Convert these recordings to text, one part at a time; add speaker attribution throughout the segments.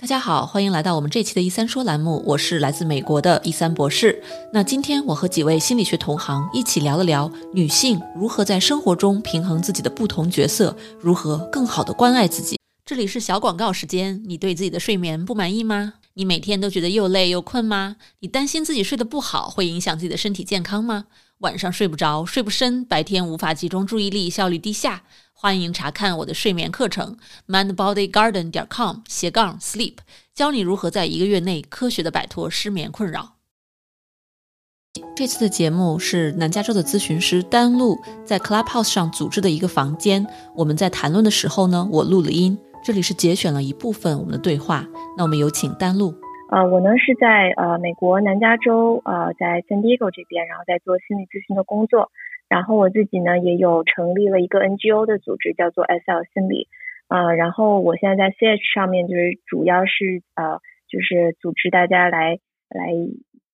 Speaker 1: 大家好，欢迎来到我们这期的“一三说”栏目，我是来自美国的一三博士。那今天我和几位心理学同行一起聊了聊女性如何在生活中平衡自己的不同角色，如何更好的关爱自己。这里是小广告时间，你对自己的睡眠不满意吗？你每天都觉得又累又困吗？你担心自己睡得不好会影响自己的身体健康吗？晚上睡不着，睡不深，白天无法集中注意力，效率低下。欢迎查看我的睡眠课程，mindbodygarden 点 com 斜杠 sleep，教你如何在一个月内科学的摆脱失眠困扰。这次的节目是南加州的咨询师丹露在 Clubhouse 上组织的一个房间。我们在谈论的时候呢，我录了音，这里是节选了一部分我们的对话。那我们有请丹露。
Speaker 2: 呃，我呢是在呃美国南加州呃在 San Diego 这边，然后在做心理咨询的工作。然后我自己呢也有成立了一个 NGO 的组织，叫做 SL 心理，呃，然后我现在在 CH 上面就是主要是呃就是组织大家来来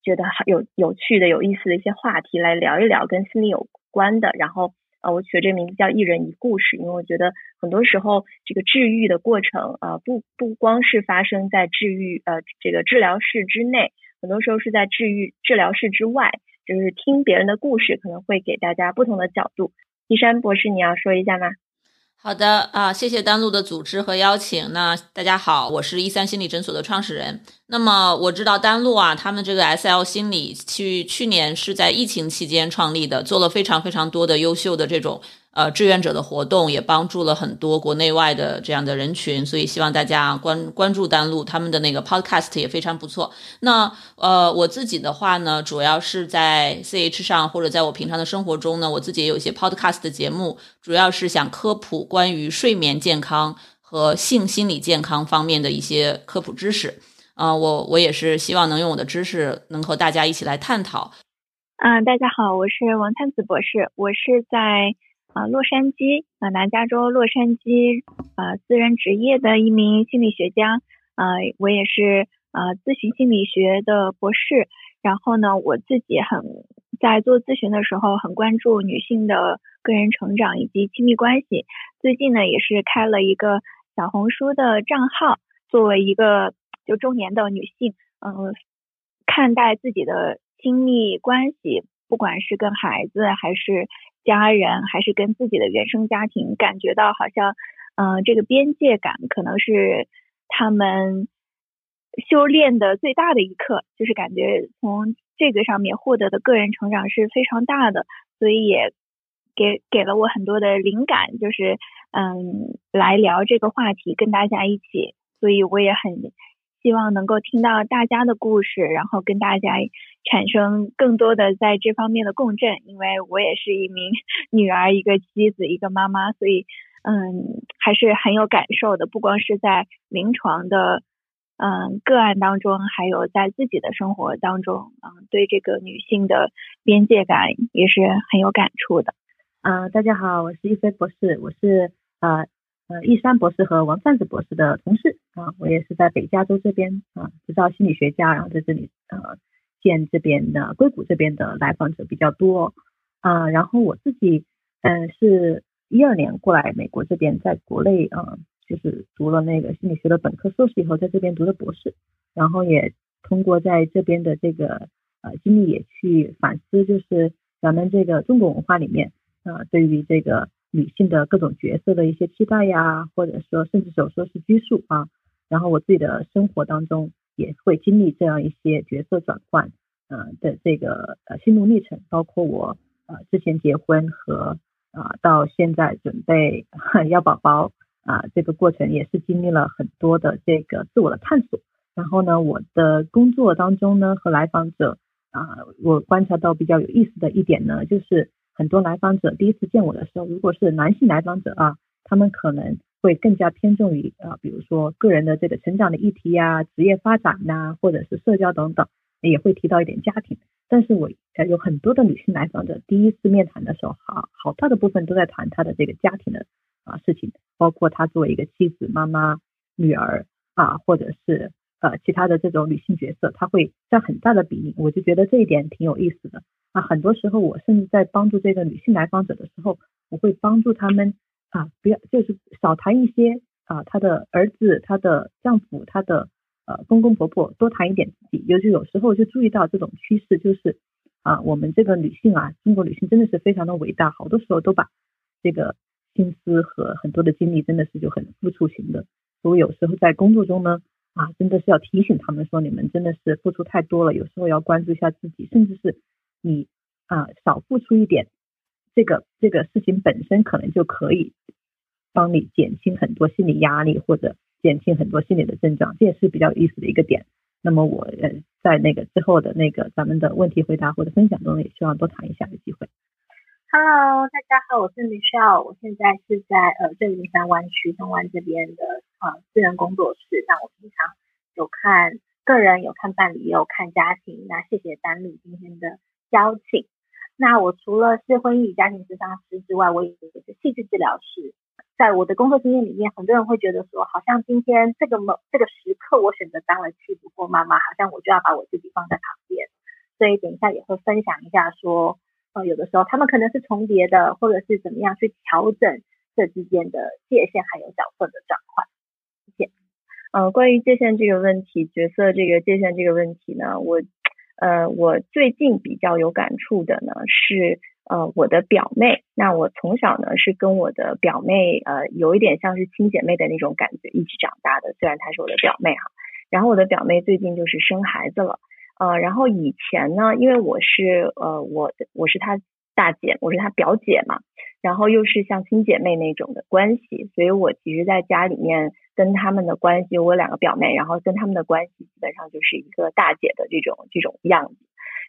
Speaker 2: 觉得好有有趣的、有意思的一些话题来聊一聊跟心理有关的。然后呃我取这名字叫一人一故事，因为我觉得很多时候这个治愈的过程呃不不光是发生在治愈呃这个治疗室之内，很多时候是在治愈治疗室之外。就是听别人的故事，可能会给大家不同的角度。一山博士，你要说一下吗？
Speaker 1: 好的啊，谢谢丹露的组织和邀请。那大家好，我是一三心理诊所的创始人。那么我知道丹露啊，他们这个 S L 心理去去年是在疫情期间创立的，做了非常非常多的优秀的这种。呃，志愿者的活动也帮助了很多国内外的这样的人群，所以希望大家关关注丹露他们的那个 podcast 也非常不错。那呃，我自己的话呢，主要是在 CH 上或者在我平常的生活中呢，我自己也有一些 podcast 的节目，主要是想科普关于睡眠健康和性心理健康方面的一些科普知识。啊，我我也是希望能用我的知识能和大家一起来探讨。
Speaker 2: 嗯，大家好，我是王灿子博士，我是在。啊，洛杉矶啊，南加州洛杉矶啊，私人职业的一名心理学家啊，我也是啊，咨询心理学的博士。然后呢，我自己很在做咨询的时候，很关注女性的个人成长以及亲密关系。最近呢，也是开了一个小红书的账号，作为一个就中年的女性，嗯，看待自己的亲密关系，不管是跟孩子还是。家人还是跟自己的原生家庭，感觉到好像，嗯，这个边界感可能是他们修炼的最大的一课，就是感觉从这个上面获得的个人成长是非常大的，所以也给给了我很多的灵感，就是嗯，来聊这个话题，跟大家一起，所以我也很。希望能够听到大家的故事，然后跟大家产生更多的在这方面的共振。因为我也是一名 女儿、一个妻子、一个妈妈，所以嗯，还是很有感受的。不光是在临床的嗯个案当中，还有在自己的生活当中，嗯，对这个女性的边界感也是很有感触的。
Speaker 3: 嗯，大家好，我是一飞博士，我是呃。呃，易山博士和王范子博士的同事啊，我也是在北加州这边啊，知道心理学家，然后在这里呃见这边的硅谷这边的来访者比较多啊，然后我自己嗯是一二年过来美国这边，在国内啊就是读了那个心理学的本科硕士以后，在这边读的博士，然后也通过在这边的这个呃经历也去反思，就是咱们这个中国文化里面啊对于这个。女性的各种角色的一些期待呀，或者说甚至有说是拘束啊，然后我自己的生活当中也会经历这样一些角色转换，呃的这个呃心路历程，包括我呃之前结婚和啊到现在准备要宝宝啊这个过程也是经历了很多的这个自我的探索。然后呢，我的工作当中呢和来访者啊，我观察到比较有意思的一点呢，就是。很多来访者第一次见我的时候，如果是男性来访者啊，他们可能会更加偏重于啊，比如说个人的这个成长的议题呀、职业发展呐，或者是社交等等，也会提到一点家庭。但是我呃有很多的女性来访者，第一次面谈的时候，好好大的部分都在谈她的这个家庭的啊事情，包括她作为一个妻子、妈妈、女儿啊，或者是。呃，其他的这种女性角色，她会占很大的比例，我就觉得这一点挺有意思的啊。很多时候，我甚至在帮助这个女性来访者的时候，我会帮助他们啊，不要就是少谈一些啊，她的儿子、她的丈夫、她的呃公公婆婆多谈一点自己，尤其有时候就注意到这种趋势，就是啊我们这个女性啊，中国女性真的是非常的伟大，好多时候都把这个心思和很多的精力真的是就很付出型的，所以有时候在工作中呢啊真的是要提醒他们说你们真的是付出太多了，有时候要关注一下自己，甚至是你啊少付出一点，这个这个事情本身可能就可以。帮你减轻很多心理压力，或者减轻很多心理的症状，这也是比较有意思的一个点。那么我呃在那个之后的那个咱们的问题回答或者分享中，也希望多谈一下的机会。
Speaker 4: Hello，大家好，我是 Michelle，我现在是在呃正林山湾区东湾这边的啊私人工作室。那我平常有看个人，有看伴侣，也有看家庭。那谢谢丹丽今天的邀请。那我除了是婚姻与家庭咨商师之外，我也是气质治疗师。在我的工作经验里面，很多人会觉得说，好像今天这个某这个时刻，我选择当了妻子或妈妈，好像我就要把我自己放在旁边。所以等一下也会分享一下，说呃有的时候他们可能是重叠的，或者是怎么样去调整这之间的界限还有角色的转换。谢谢。
Speaker 5: 呃，关于界限这个问题，角色这个界限这个问题呢，我呃我最近比较有感触的呢是。呃，我的表妹，那我从小呢是跟我的表妹，呃，有一点像是亲姐妹的那种感觉，一起长大的。虽然她是我的表妹哈，然后我的表妹最近就是生孩子了，呃，然后以前呢，因为我是呃，我我是她大姐，我是她表姐嘛，然后又是像亲姐妹那种的关系，所以我其实在家里面跟他们的关系，我两个表妹，然后跟他们的关系基本上就是一个大姐的这种这种样子。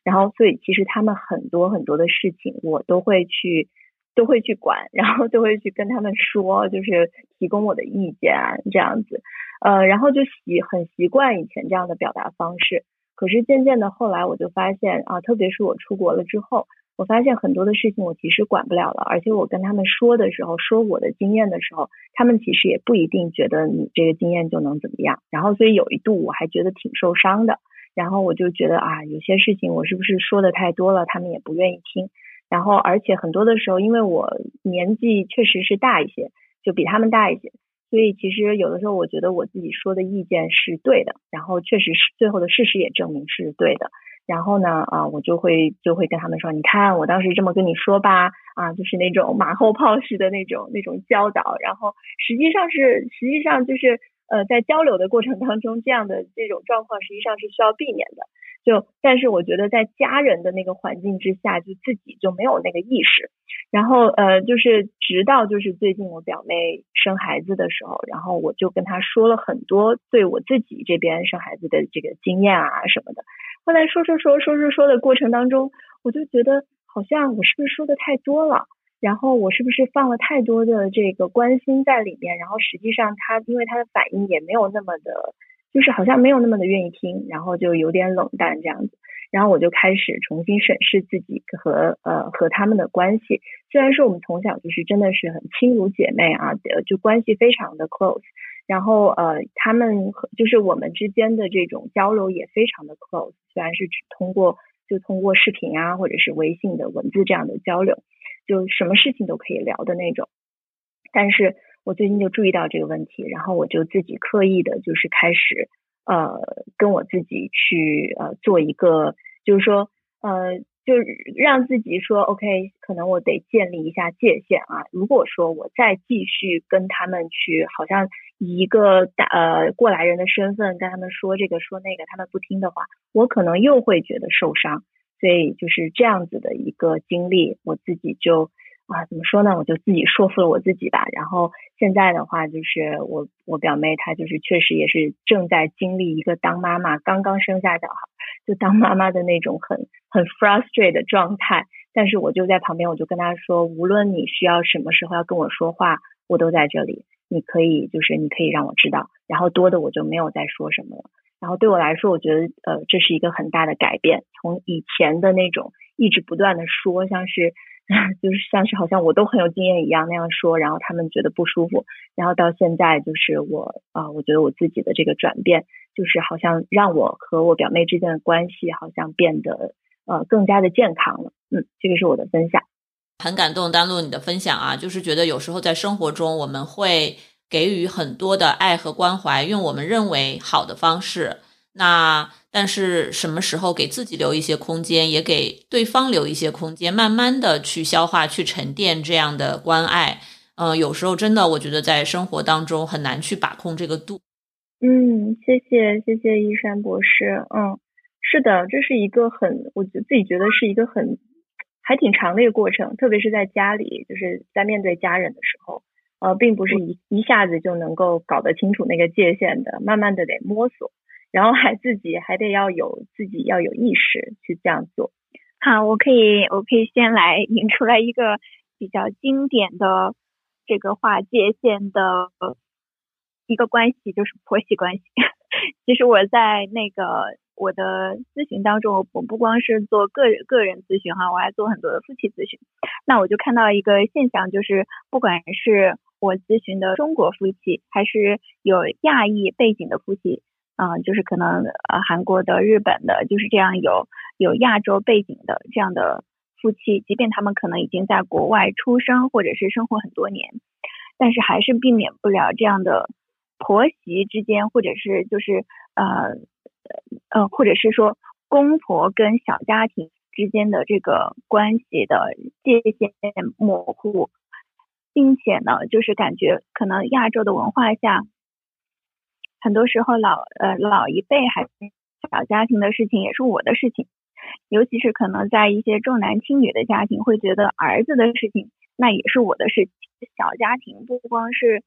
Speaker 5: 然后，所以其实他们很多很多的事情，我都会去，都会去管，然后都会去跟他们说，就是提供我的意见，这样子，呃，然后就习很习惯以前这样的表达方式。可是渐渐的后来，我就发现啊，特别是我出国了之后，我发现很多的事情我其实管不了了，而且我跟他们说的时候，说我的经验的时候，他们其实也不一定觉得你这个经验就能怎么样。然后，所以有一度我还觉得挺受伤的。然后我就觉得啊，有些事情我是不是说的太多了，他们也不愿意听。然后而且很多的时候，因为我年纪确实是大一些，就比他们大一些，所以其实有的时候我觉得我自己说的意见是对的。然后确实是最后的事实也证明是对的。然后呢，啊，我就会就会跟他们说，你看我当时这么跟你说吧，啊，就是那种马后炮式的那种那种教导。然后实际上是实际上就是。呃，在交流的过程当中，这样的这种状况实际上是需要避免的。就但是我觉得在家人的那个环境之下，就自己就没有那个意识。然后呃，就是直到就是最近我表妹生孩子的时候，然后我就跟她说了很多对我自己这边生孩子的这个经验啊什么的。后来说说说说说说的过程当中，我就觉得好像我是不是说的太多了。然后我是不是放了太多的这个关心在里面？然后实际上他因为他的反应也没有那么的，就是好像没有那么的愿意听，然后就有点冷淡这样子。然后我就开始重新审视自己和呃和他们的关系。虽然说我们从小就是真的是很亲如姐妹啊，呃就关系非常的 close。然后呃他们就是我们之间的这种交流也非常的 close。虽然是只通过就通过视频啊或者是微信的文字这样的交流。就什么事情都可以聊的那种，但是我最近就注意到这个问题，然后我就自己刻意的，就是开始呃跟我自己去呃做一个，就是说呃就让自己说 OK，可能我得建立一下界限啊。如果说我再继续跟他们去，好像以一个大呃过来人的身份跟他们说这个说那个，他们不听的话，我可能又会觉得受伤。所以就是这样子的一个经历，我自己就啊怎么说呢？我就自己说服了我自己吧。然后现在的话，就是我我表妹她就是确实也是正在经历一个当妈妈刚刚生下小孩就当妈妈的那种很很 frustrated 的状态。但是我就在旁边，我就跟她说，无论你需要什么时候要跟我说话，我都在这里。你可以就是你可以让我知道。然后多的我就没有再说什么了。然后对我来说，我觉得呃这是一个很大的改变，从以前的那种一直不断的说，像是 就是像是好像我都很有经验一样那样说，然后他们觉得不舒服，然后到现在就是我啊，我觉得我自己的这个转变，就是好像让我和我表妹之间的关系好像变得呃更加的健康了。嗯，这个是我的分享，
Speaker 1: 很感动，丹露你的分享啊，就是觉得有时候在生活中我们会。给予很多的爱和关怀，用我们认为好的方式。那但是什么时候给自己留一些空间，也给对方留一些空间，慢慢的去消化、去沉淀这样的关爱。嗯，有时候真的，我觉得在生活当中很难去把控这个度。
Speaker 2: 嗯，谢谢谢谢一山博士。嗯，是的，这是一个很，我觉自己觉得是一个很还挺长的一个过程，特别是在家里，就是在面对家人的时候，呃，并不是一一下子就能够搞得清楚那个界限的，慢慢的得摸索，然后还自己还得要有自己要有意识去这样做。好，我可以我可以先来引出来一个比较经典的这个划界限的。一个关系就是婆媳关系。其实我在那个我的咨询当中，我不光是做个人个人咨询哈，我还做很多的夫妻咨询。那我就看到一个现象，就是不管是我咨询的中国夫妻，还是有亚裔背景的夫妻，啊，就是可能呃韩国的、日本的，就是这样有有亚洲背景的这样的夫妻，即便他们可能已经在国外出生或者是生活很多年，但是还是避免不了这样的。婆媳之间，或者是就是呃呃，或者是说公婆跟小家庭之间的这个关系的界限模糊，并且呢，就是感觉可能亚洲的文化下，很多时候老呃老一辈还小家庭的事情也是我的事情，尤其是可能在一些重男轻女的家庭，会觉得儿子的事情那也是我的事情，小家庭不光是。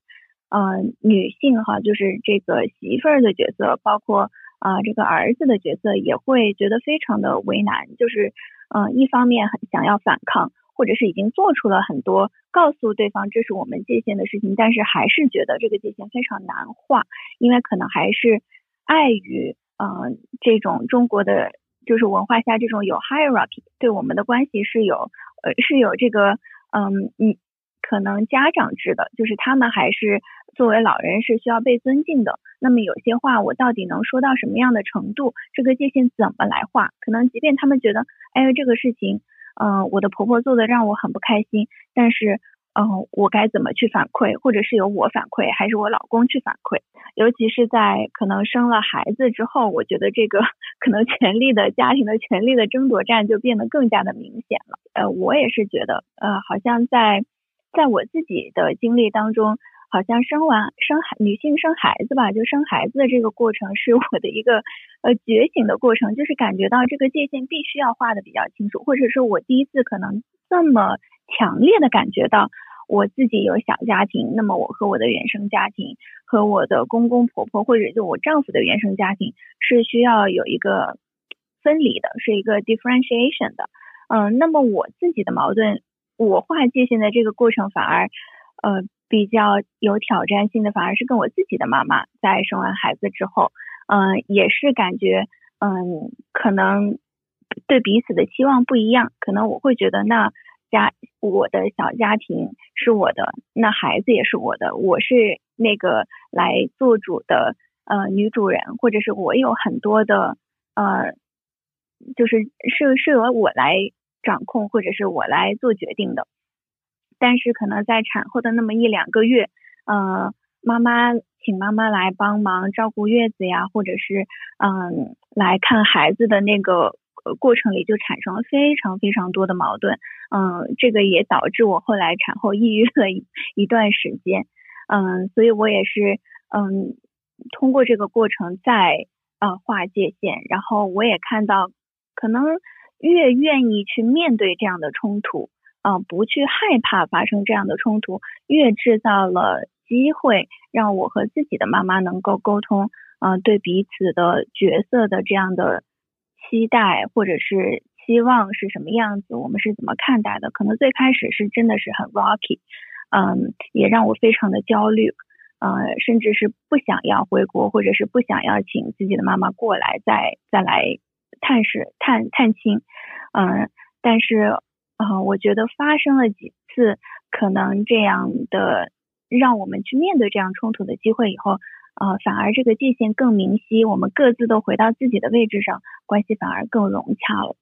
Speaker 2: 嗯，女性哈，就是这个媳妇儿的角色，包括啊这个儿子的角色，也会觉得非常的为难。就是嗯，一方面很想要反抗，或者是已经做出了很多告诉对方这是我们界限的事情，但是还是觉得这个界限非常难画，因为可能还是碍于嗯这种中国的就是文化下这种有 hierarchy 对我们的关系是有呃是有这个嗯嗯可能家长制的，就是他们还是。作为老人是需要被尊敬的，那么有些话我到底能说到什么样的程度？这个界限怎么来画？可能即便他们觉得，哎，这个事情，嗯，我的婆婆做的让我很不开心，但是，嗯，我该怎么去反馈？或者是由我反馈，还是我老公去反馈？尤其是在可能生了孩子之后，我觉得这个 可能权力的家庭的权力的争夺战就变得更加的明显了。呃，我也是觉得，呃，好像在在我自己的经历当中。好像生完生孩女性生孩子吧，就生孩子的这个过程是我的一个呃觉醒的过程，就是感觉到这个界限必须要画的比较清楚，或者是我第一次可能这么强烈的感觉到我自己有小家庭，那么我和我的原生家庭和我的公公婆婆或者就我丈夫的原生家庭是需要有一个分离的，是一个 differentiation 的，嗯，那么我自己的矛盾，我划界限的这个过程反而呃。比较有挑战性的反而是跟我自己的妈妈在生完孩子之后，嗯，也是感觉，嗯，可能对彼此的期望不一样。可能我会觉得，那家我的小家庭是我的，那孩子也是我的，我是那个来做主的呃女主人，或者是我有很多的呃，就是是是由我来掌控，或者是我来做决定的。但是可能在产后的那么一两个月，呃，妈妈请妈妈来帮忙照顾月子呀，或者是嗯来看孩子的那个过程里，就产生了非常非常多的矛盾。嗯，这个也导致我后来产后抑郁了一段时间。嗯，所以我也是嗯通过这个过程在呃划界限，然后我也看到，可能越愿意去面对这样的冲突。啊，不去害怕发生这样的冲突，越制造了机会让我和自己的妈妈能够沟通，啊，对彼此的角色的这样的期待或者是期望是什么样子，我们是怎么看待的？可能最开始是真的是很 rocky，嗯，也让我非常的焦虑，呃，甚至是不想要回国，或者是不想要请自己的妈妈过来再再来探视探探亲，嗯，但是。啊，我觉得发生了几次可能这样的让我们去面对这样冲突的机会以后，呃，反而这个界限更明晰，我们各自都回到自己的位置上，关系反而更融洽了。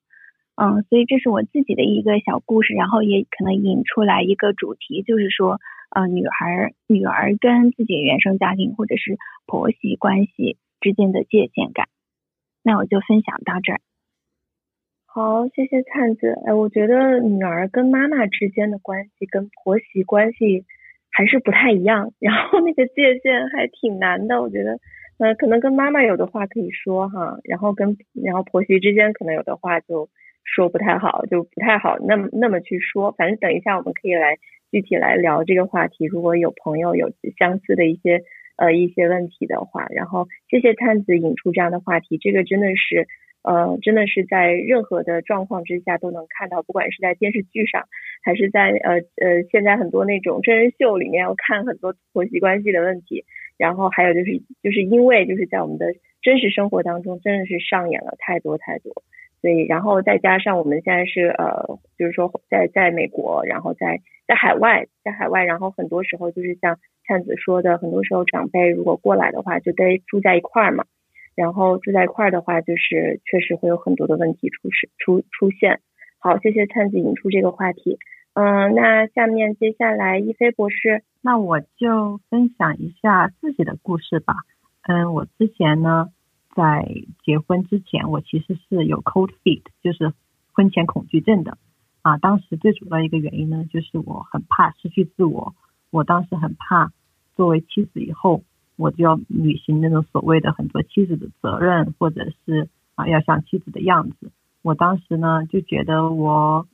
Speaker 2: 嗯，所以这是我自己的一个小故事，然后也可能引出来一个主题，就是说，呃女孩女儿跟自己原生家庭或者是婆媳关系之间的界限感。那我就分享到这儿。
Speaker 5: 好，谢谢灿子。哎，我觉得女儿跟妈妈之间的关系跟婆媳关系还是不太一样，然后那个界限还挺难的。我觉得，呃，可能跟妈妈有的话可以说哈，然后跟然后婆媳之间可能有的话就说不太好，就不太好那么那么去说。反正等一下我们可以来具体来聊这个话题。如果有朋友有相似的一些呃一些问题的话，然后谢谢灿子引出这样的话题，这个真的是。呃，真的是在任何的状况之下都能看到，不管是在电视剧上，还是在呃呃现在很多那种真人秀里面，要看很多婆媳关系的问题。然后还有就是，就是因为就是在我们的真实生活当中，真的是上演了太多太多。所以，然后再加上我们现在是呃，就是说在在美国，然后在在海外，在海外，然后很多时候就是像灿子说的，很多时候长辈如果过来的话，就得住在一块儿嘛。然后住在一块儿的话，就是确实会有很多的问题出事出出现。好，谢谢灿子引出这个话题。嗯，那下面接下来一飞博士，
Speaker 3: 那我就分享一下自己的故事吧。嗯，我之前呢，在结婚之前，我其实是有 cold feet，就是婚前恐惧症的。啊，当时最主要一个原因呢，就是我很怕失去自我。我当时很怕作为妻子以后。我就要履行那种所谓的很多妻子的责任，或者是啊要像妻子的样子。我当时呢就觉得我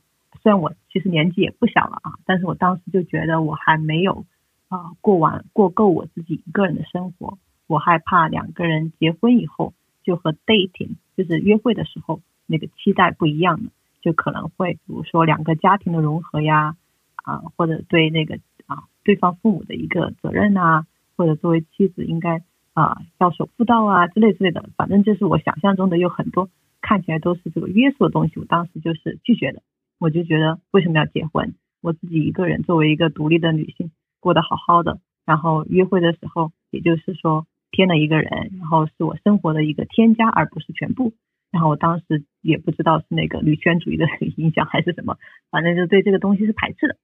Speaker 3: 虽然我其实年纪也不小了啊，但是我当时就觉得我还没有啊过完过够我自己一个人的生活。我害怕两个人结婚以后就和 dating 就是约会的时候那个期待不一样了，就可能会比如说两个家庭的融合呀啊或者对那个啊对方父母的一个责任啊。或者作为妻子应该啊要守妇道啊之类之类的，反正就是我想象中的有很多看起来都是这个约束的东西，我当时就是拒绝的。我就觉得为什么要结婚？我自己一个人作为一个独立的女性，过得好好的，然后约会的时候也就是说添了一个人，然后是我生活的一个添加而不是全部。然后我当时也不知道是那个女权主义的 影响还是什么，反正就对这个东西是排斥的。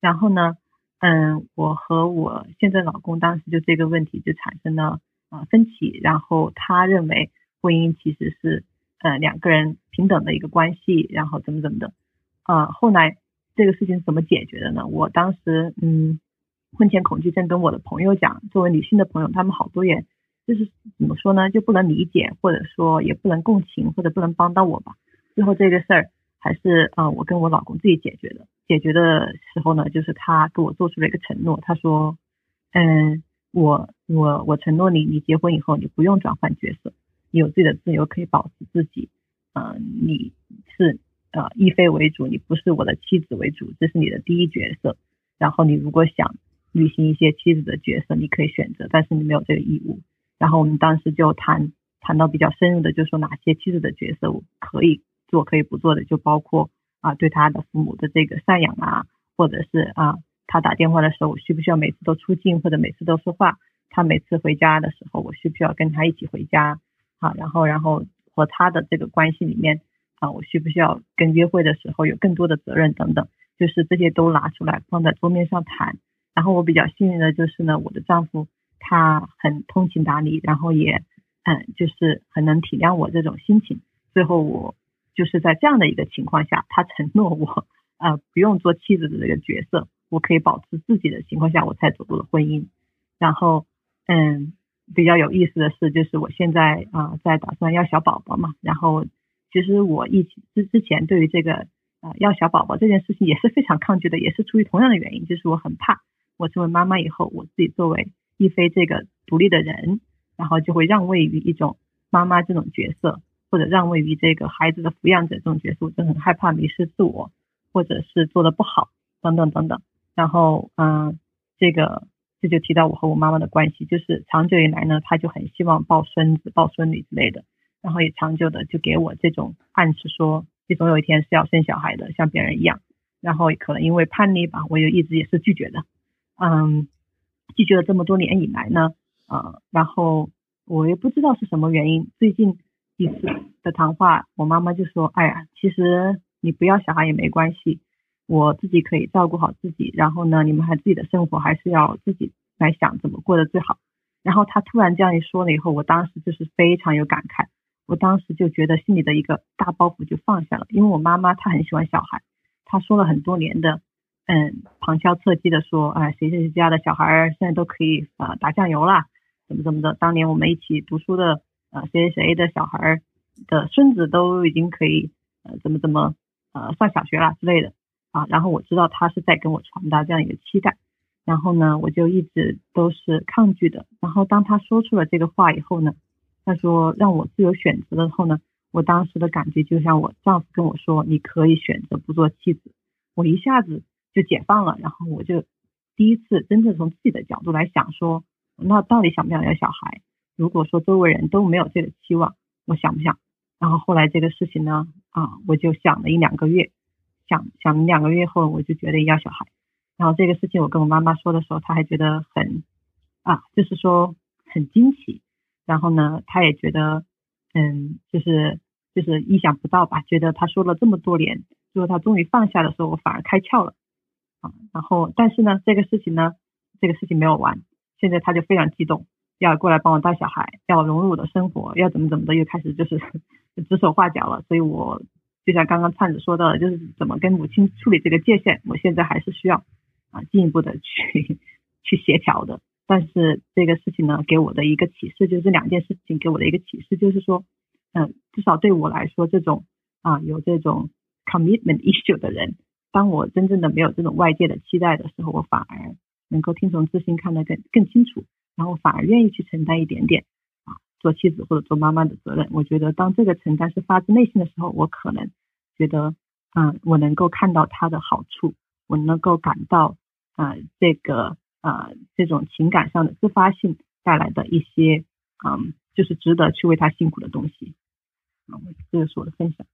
Speaker 3: 然后呢？嗯，我和我现在老公当时就这个问题就产生了啊分歧，然后他认为婚姻其实是呃两个人平等的一个关系，然后怎么怎么的啊。后来这个事情怎么解决的呢？我当时嗯婚前恐惧症跟我的朋友讲，作为女性的朋友，他们好多也就是怎么说呢，就不能理解，或者说也不能共情，或者不能帮到我吧。最后这个事儿还是啊我跟我老公自己解决的。解决的时候呢，就是他给我做出了一个承诺，他说，嗯，我我我承诺你，你结婚以后你不用转换角色，你有自己的自由，可以保持自己，嗯，你是呃一非为主，你不是我的妻子为主，这是你的第一角色。然后你如果想履行一些妻子的角色，你可以选择，但是你没有这个义务。然后我们当时就谈谈到比较深入的，就说哪些妻子的角色我可以做，可以不做的，就包括。啊，对他的父母的这个赡养啊，或者是啊，他打电话的时候，我需不需要每次都出镜，或者每次都说话？他每次回家的时候，我需不需要跟他一起回家？啊，然后，然后和他的这个关系里面啊，我需不需要跟约会的时候有更多的责任等等？就是这些都拿出来放在桌面上谈。然后我比较幸运的就是呢，我的丈夫他很通情达理，然后也嗯，就是很能体谅我这种心情。最后我。就是在这样的一个情况下，他承诺我，呃，不用做妻子的这个角色，我可以保持自己的情况下，我才走入了婚姻。然后，嗯，比较有意思的是，就是我现在啊，在打算要小宝宝嘛。然后，其实我一之之前对于这个呃要小宝宝这件事情也是非常抗拒的，也是出于同样的原因，就是我很怕我成为妈妈以后，我自己作为一菲这个独立的人，然后就会让位于一种妈妈这种角色。或者让位于这个孩子的抚养者这种角色，我就很害怕迷失自我，或者是做的不好等等等等。然后，嗯，这个这就提到我和我妈妈的关系，就是长久以来呢，她就很希望抱孙子、抱孙女之类的，然后也长久的就给我这种暗示说，你总有一天是要生小孩的，像别人一样。然后可能因为叛逆吧，我就一直也是拒绝的，嗯，拒绝了这么多年以来呢，呃，然后我也不知道是什么原因，最近。一次的谈话，我妈妈就说：“哎呀，其实你不要小孩也没关系，我自己可以照顾好自己，然后呢，你们还自己的生活还是要自己来想怎么过得最好。然后他突然这样一说了以后，我当时就是非常有感慨，我当时就觉得心里的一个大包袱就放下了，因为我妈妈她很喜欢小孩，她说了很多年的，嗯，旁敲侧击的说，哎，谁谁谁家的小孩现在都可以啊打酱油啦，怎么怎么的，当年我们一起读书的，呃，谁谁谁的小孩的孙子都已经可以，呃，怎么怎么，呃，上小学了之类的。啊，然后我知道他是在跟我传达这样一个期待，然后呢，我就一直都是抗拒的。然后当他说出了这个话以后呢，他说让我自由选择的后呢，我当时的感觉就像我丈夫跟我说，你可以选择不做妻子，我一下子就解放了。然后我就第一次真正从自己的角度来想说，那到底想不想要小孩？如果说周围人都没有这个期望，我想不想？然后后来这个事情呢，啊，我就想了一两个月。想想了两个月后，我就决定要小孩。然后这个事情我跟我妈妈说的时候，她还觉得很啊，就是说很惊奇。然后呢，她也觉得嗯，就是就是意想不到吧。觉得她说了这么多年，最后她终于放下的时候，我反而开窍了啊。然后但是呢，这个事情呢，这个事情没有完。现在她就非常激动，要过来帮我带小孩，要融入我的生活，要怎么怎么的，又开始就是 指手画脚了。所以我。就像刚刚灿子说到的，就是怎么跟母亲处理这个界限，我现在还是需要啊进一步的去去协调的。但是这个事情呢，给我的一个启示就是两件事情给我的一个启示就是说，嗯，至少对我来说，这种啊有这种 commitment issue 的人，当我真正的没有这种外界的期待的时候，我反而能够听从自信，看得更更清楚，然后反而愿意去承担一点点啊。做妻子或者做妈妈的责任，我觉得当这个承担是发自内心的时候，我可能觉得，嗯，我能够看到他的好处，我能够感到，呃，这个，呃，这种情感上的自发性带来的一些，嗯，就是值得去为他辛苦的东西。啊，这个是我的分享。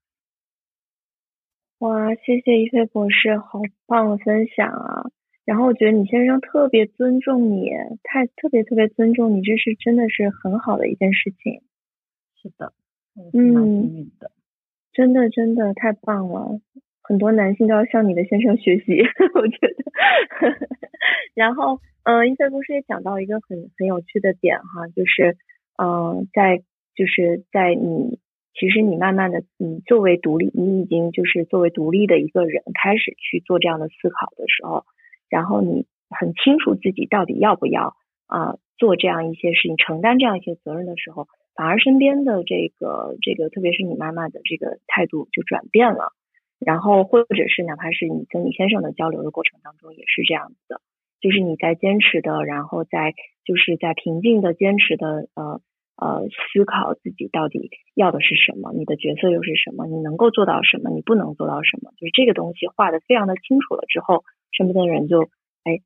Speaker 5: 哇，谢谢一菲博士，好棒的分享啊！然后我觉得你先生特别尊重你，太特别特别尊重你，这是真的是很好的一件事情。
Speaker 3: 是的，
Speaker 5: 嗯，真的真的太棒了，很多男性都要向你的先生学习，我觉得。然后，嗯，一菲博士也讲到一个很很有趣的点哈，就是，嗯，在就是在你其实你慢慢的，你作为独立，你已经就是作为独立的一个人开始去做这样的思考的时候。然后你很清楚自己到底要不要啊做这样一些事情，承担这样一些责任的时候，反而身边的这个这个，特别是你妈妈的这个态度就转变了。然后或者是哪怕是你跟你先生的交流的过程当中也是这样子的，就是你在坚持的，然后在就是在平静的坚持的呃呃思考自己到底要的是什么，你的角色又是什么，你能够做到什么，你不能做到什么，就是这个东西画的非常的清楚了之后。身边的人就哎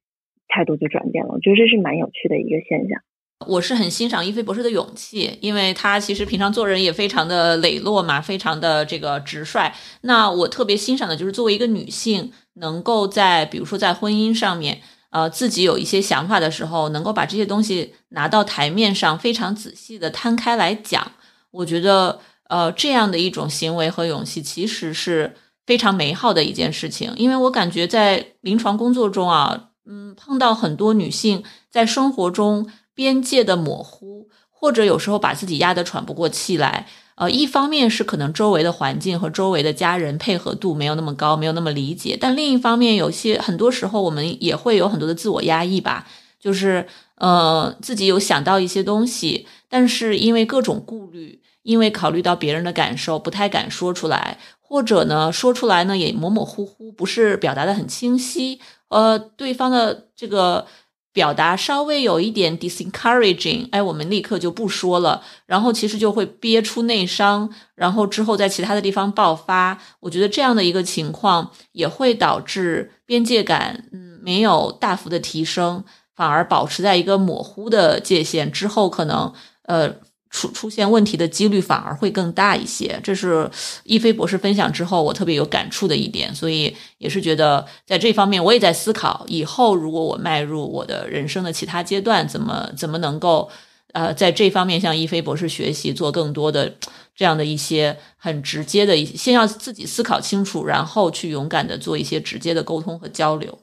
Speaker 5: 态度就转变了，我觉得这是蛮有趣的一个现象。
Speaker 1: 我是很欣赏伊菲博士的勇气，因为他其实平常做人也非常的磊落嘛，非常的这个直率。那我特别欣赏的就是作为一个女性，能够在比如说在婚姻上面，呃，自己有一些想法的时候，能够把这些东西拿到台面上，非常仔细的摊开来讲。我觉得呃这样的一种行为和勇气，其实是。非常美好的一件事情，因为我感觉在临床工作中啊，嗯，碰到很多女性在生活中边界的模糊，或者有时候把自己压得喘不过气来。呃，一方面是可能周围的环境和周围的家人配合度没有那么高，没有那么理解；但另一方面，有些很多时候我们也会有很多的自我压抑吧，就是呃自己有想到一些东西，但是因为各种顾虑，因为考虑到别人的感受，不太敢说出来。或者呢，说出来呢也模模糊糊，不是表达的很清晰。呃，对方的这个表达稍微有一点 discouraging，哎，我们立刻就不说了。然后其实就会憋出内伤，然后之后在其他的地方爆发。我觉得这样的一个情况也会导致边界感，嗯，没有大幅的提升，反而保持在一个模糊的界限。之后可能，呃。出出现问题的几率反而会更大一些，这是一飞博士分享之后我特别有感触的一点，所以也是觉得在这方面我也在思考，以后如果我迈入我的人生的其他阶段，怎么怎么能够呃在这方面向一飞博士学习，做更多的这样的一些很直接的，先要自己思考清楚，然后去勇敢的做一些直接的沟通和交流。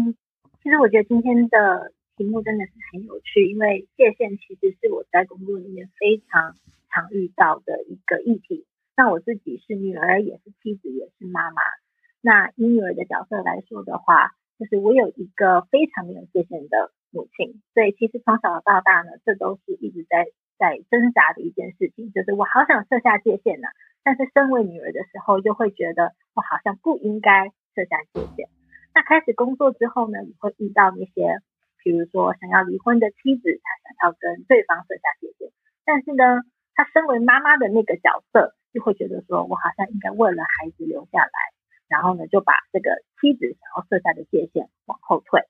Speaker 4: 嗯，其实我觉得今天的题目真的是很有趣，因为界限其实是我在工作里面非常常遇到的一个议题。那我自己是女儿，也是妻子，也是妈妈。那以女儿的角色来说的话，就是我有一个非常没有界限的母亲，所以其实从小到大呢，这都是一直在。在挣扎的一件事情，就是我好想设下界限呢，但是身为女儿的时候，又会觉得我好像不应该设下界限。那开始工作之后呢，你会遇到那些，比如说想要离婚的妻子，她想要跟对方设下界限，但是呢，她身为妈妈的那个角色，就会觉得说我好像应该为了孩子留下来，然后呢，就把这个妻子想要设下的界限往后退。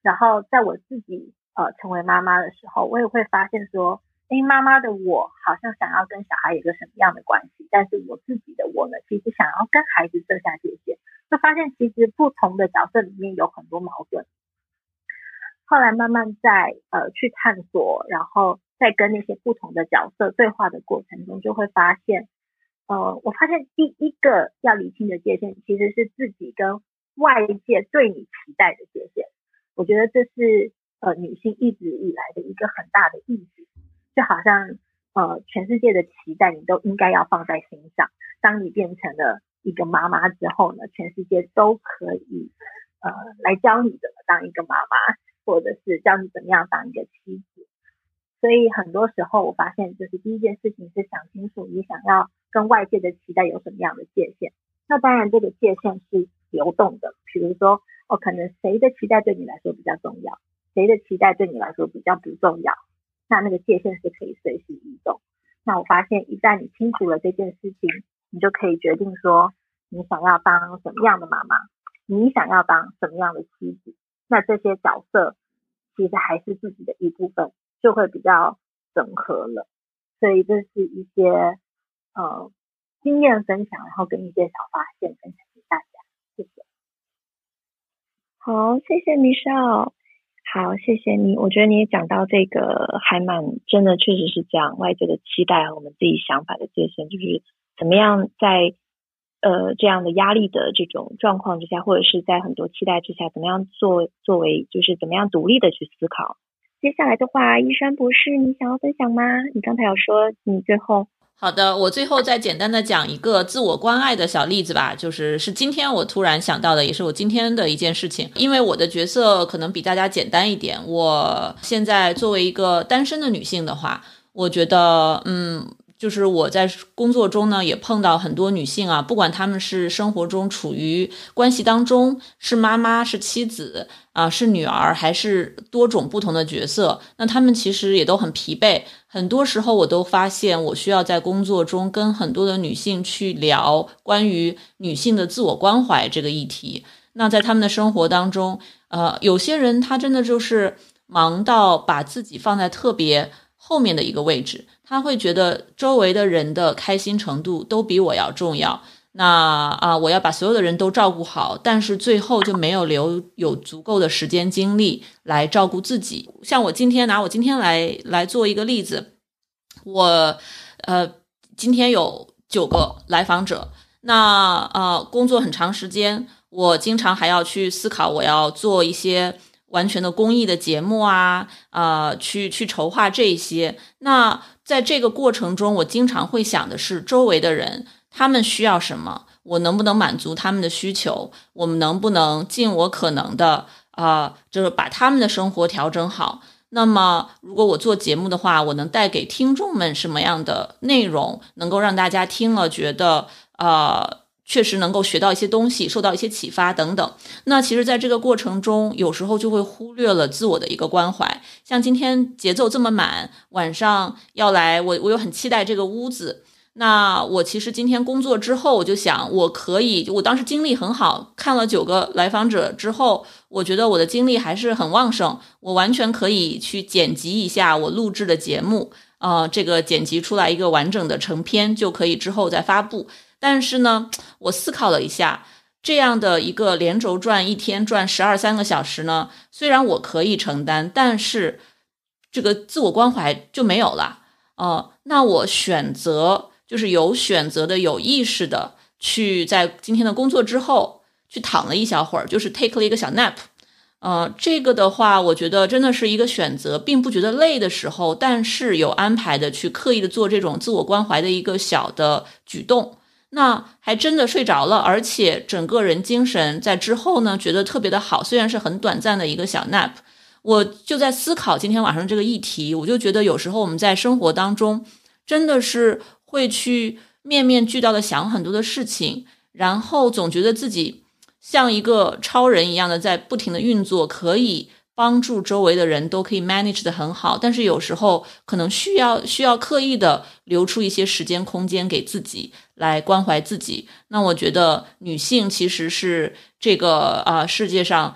Speaker 4: 然后在我自己呃成为妈妈的时候，我也会发现说。哎，妈妈的我好像想要跟小孩有个什么样的关系，但是我自己的我呢，其实想要跟孩子设下界限，就发现其实不同的角色里面有很多矛盾。后来慢慢在呃去探索，然后在跟那些不同的角色对话的过程中，就会发现，呃，我发现第一个要理清的界限，其实是自己跟外界对你期待的界限。我觉得这是呃女性一直以来的一个很大的意识。就好像呃，全世界的期待你都应该要放在心上。当你变成了一个妈妈之后呢，全世界都可以呃来教你怎么当一个妈妈，或者是教你怎么样当一个妻子。所以很多时候我发现，就是第一件事情是想清楚你想要跟外界的期待有什么样的界限。那当然这个界限是流动的，比如说哦，可能谁的期待对你来说比较重要，谁的期待对你来说比较不重要。那那个界限是可以随时移动。那我发现，一旦你清楚了这件事情，你就可以决定说，你想要当什么样的妈妈，你想要当什么样的妻子。那这些角色其实还是自己的一部分，就会比较整合了。所以这是一些呃经验分享，然后跟一些小发现分享给大家。谢谢。
Speaker 5: 好，谢谢米少。好，谢谢你。我觉得你也讲到这个，还蛮真的，确实是这样。外界的期待和我们自己想法的界限，就是怎么样在呃这样的压力的这种状况之下，或者是在很多期待之下，怎么样做作为，就是怎么样独立的去思考。接下来的话，依山博士，你想要分享吗？你刚才有说你最后。
Speaker 1: 好的，我最后再简单的讲一个自我关爱的小例子吧，就是是今天我突然想到的，也是我今天的一件事情。因为我的角色可能比大家简单一点，我现在作为一个单身的女性的话，我觉得，嗯。就是我在工作中呢，也碰到很多女性啊，不管她们是生活中处于关系当中，是妈妈、是妻子啊、是女儿，还是多种不同的角色，那她们其实也都很疲惫。很多时候，我都发现我需要在工作中跟很多的女性去聊关于女性的自我关怀这个议题。那在他们的生活当中，呃，有些人她真的就是忙到把自己放在特别后面的一个位置。他会觉得周围的人的开心程度都比我要重要，那啊，我要把所有的人都照顾好，但是最后就没有留有足够的时间精力来照顾自己。像我今天拿我今天来来做一个例子，我呃今天有九个来访者，那呃工作很长时间，我经常还要去思考我要做一些。完全的公益的节目啊，呃，去去筹划这些。那在这个过程中，我经常会想的是，周围的人他们需要什么，我能不能满足他们的需求？我们能不能尽我可能的啊，就是把他们的生活调整好？那么，如果我做节目的话，我能带给听众们什么样的内容，能够让大家听了觉得啊。确实能够学到一些东西，受到一些启发等等。那其实，在这个过程中，有时候就会忽略了自我的一个关怀。像今天节奏这么满，晚上要来，我我又很期待这个屋子。那我其实今天工作之后，我就想，我可以，我当时精力很好，看了九个来访者之后，我觉得我的精力还是很旺盛，我完全可以去剪辑一下我录制的节目，呃，这个剪辑出来一个完整的成片，就可以之后再发布。但是呢，我思考了一下，这样的一个连轴转，一天转十二三个小时呢，虽然我可以承担，但是这个自我关怀就没有了。哦，那我选择就是有选择的、有意识的去在今天的工作之后去躺了一小会儿，就是 take 了一个小 nap。呃，这个的话，我觉得真的是一个选择，并不觉得累的时候，但是有安排的去刻意的做这种自我关怀的一个小的举动，那还真的睡着了，而且整个人精神在之后呢，觉得特别的好。虽然是很短暂的一个小 nap，我就在思考今天晚上这个议题，我就觉得有时候我们在生活当中真的是会去面面俱到的想很多的事情，然后总觉得自己。像一个超人一样的在不停的运作，可以帮助周围的人都可以 manage 的很好，但是有时候可能需要需要刻意的留出一些时间空间给自己来关怀自己。那我觉得女性其实是这个啊世界上。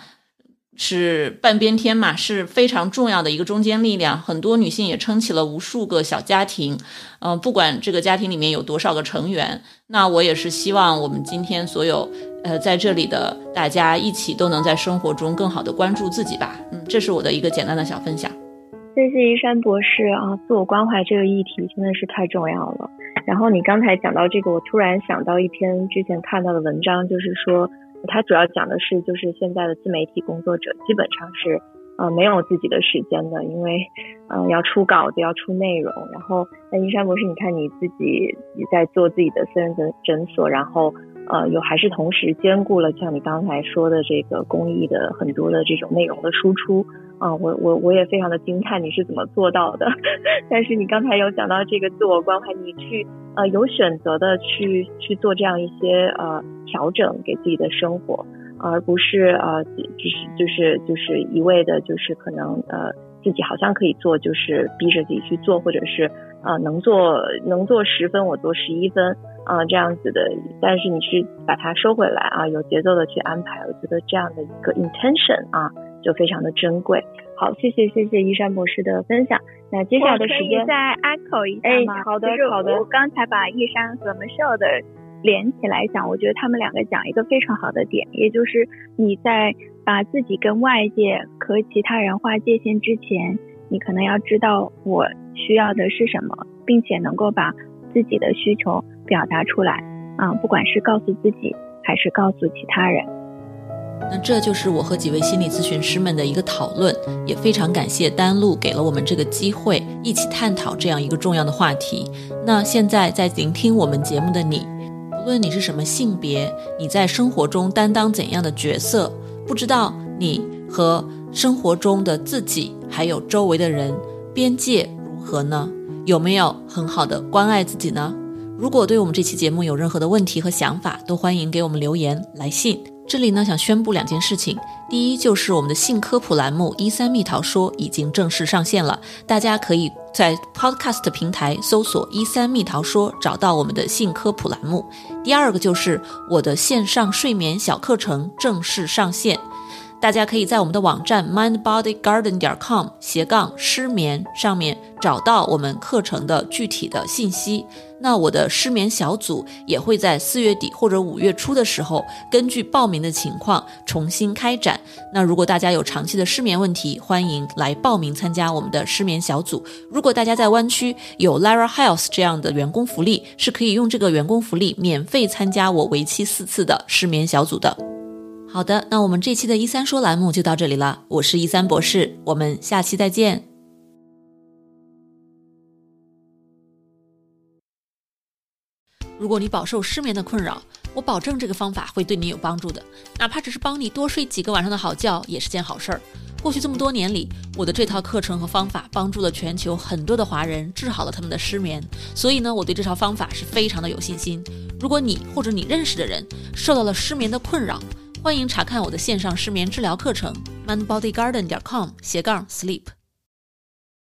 Speaker 1: 是半边天嘛，是非常重要的一个中坚力量。很多女性也撑起了无数个小家庭，嗯，不管这个家庭里面有多少个成员，那我也是希望我们今天所有呃在这里的大家一起都能在生活中更好的关注自己吧。嗯，这是我的一个简单的小分享。
Speaker 5: 谢谢一山博士啊，自我关怀这个议题真的是太重要了。然后你刚才讲到这个，我突然想到一篇之前看到的文章，就是说。它主要讲的是，就是现在的自媒体工作者基本上是，呃，没有自己的时间的，因为，呃，要出稿子，要出内容。然后，那一山博士，你看你自己也在做自己的私人诊诊所，然后，呃，有还是同时兼顾了像你刚才说的这个公益的很多的这种内容的输出。啊，我我我也非常的惊叹你是怎么做到的。但是你刚才有讲到这个自我关怀，你去呃有选择的去去做这样一些呃调整给自己的生活，而不是呃就是就是就是一味的，就是可能呃自己好像可以做，就是逼着自己去做，或者是呃能做能做十分我做十一分啊这样子的。但是你是把它收回来啊，有节奏的去安排，我觉得这样的一个 intention 啊。就非常的珍贵。好，谢谢谢谢一山博士的分享。那接下来的时间
Speaker 2: 再 echo 一下吗？
Speaker 5: 哎，好的好的。
Speaker 2: 我刚才把一山和 Michelle 的连起来讲，我觉得他们两个讲一个非常好的点，也就是你在把自己跟外界和其他人划界限之前，你可能要知道我需要的是什么，并且能够把自己的需求表达出来啊，不管是告诉自己还是告诉其他人。
Speaker 1: 那这就是我和几位心理咨询师们的一个讨论，也非常感谢丹露给了我们这个机会，一起探讨这样一个重要的话题。那现在在聆听我们节目的你，不论你是什么性别，你在生活中担当怎样的角色，不知道你和生活中的自己还有周围的人边界如何呢？有没有很好的关爱自己呢？如果对我们这期节目有任何的问题和想法，都欢迎给我们留言来信。这里呢，想宣布两件事情。第一，就是我们的性科普栏目《一三蜜桃说》已经正式上线了，大家可以在 Podcast 平台搜索“一三蜜桃说”，找到我们的性科普栏目。第二个就是我的线上睡眠小课程正式上线。大家可以在我们的网站 mindbodygarden 点 com 斜杠失眠上面找到我们课程的具体的信息。那我的失眠小组也会在四月底或者五月初的时候，根据报名的情况重新开展。那如果大家有长期的失眠问题，欢迎来报名参加我们的失眠小组。如果大家在湾区有 Lara Health 这样的员工福利，是可以用这个员工福利免费参加我为期四次的失眠小组的。好的，那我们这期的“一三说”栏目就到这里了。我是一三博士，我们下期再见。如果你饱受失眠的困扰，我保证这个方法会对你有帮助的，哪怕只是帮你多睡几个晚上的好觉，也是件好事儿。过去这么多年里，我的这套课程和方法帮助了全球很多的华人治好了他们的失眠，所以呢，我对这套方法是非常的有信心。如果你或者你认识的人受到了失眠的困扰，欢迎查看我的线上失眠治疗课程，mindbodygarden 点 com 斜杠 sleep。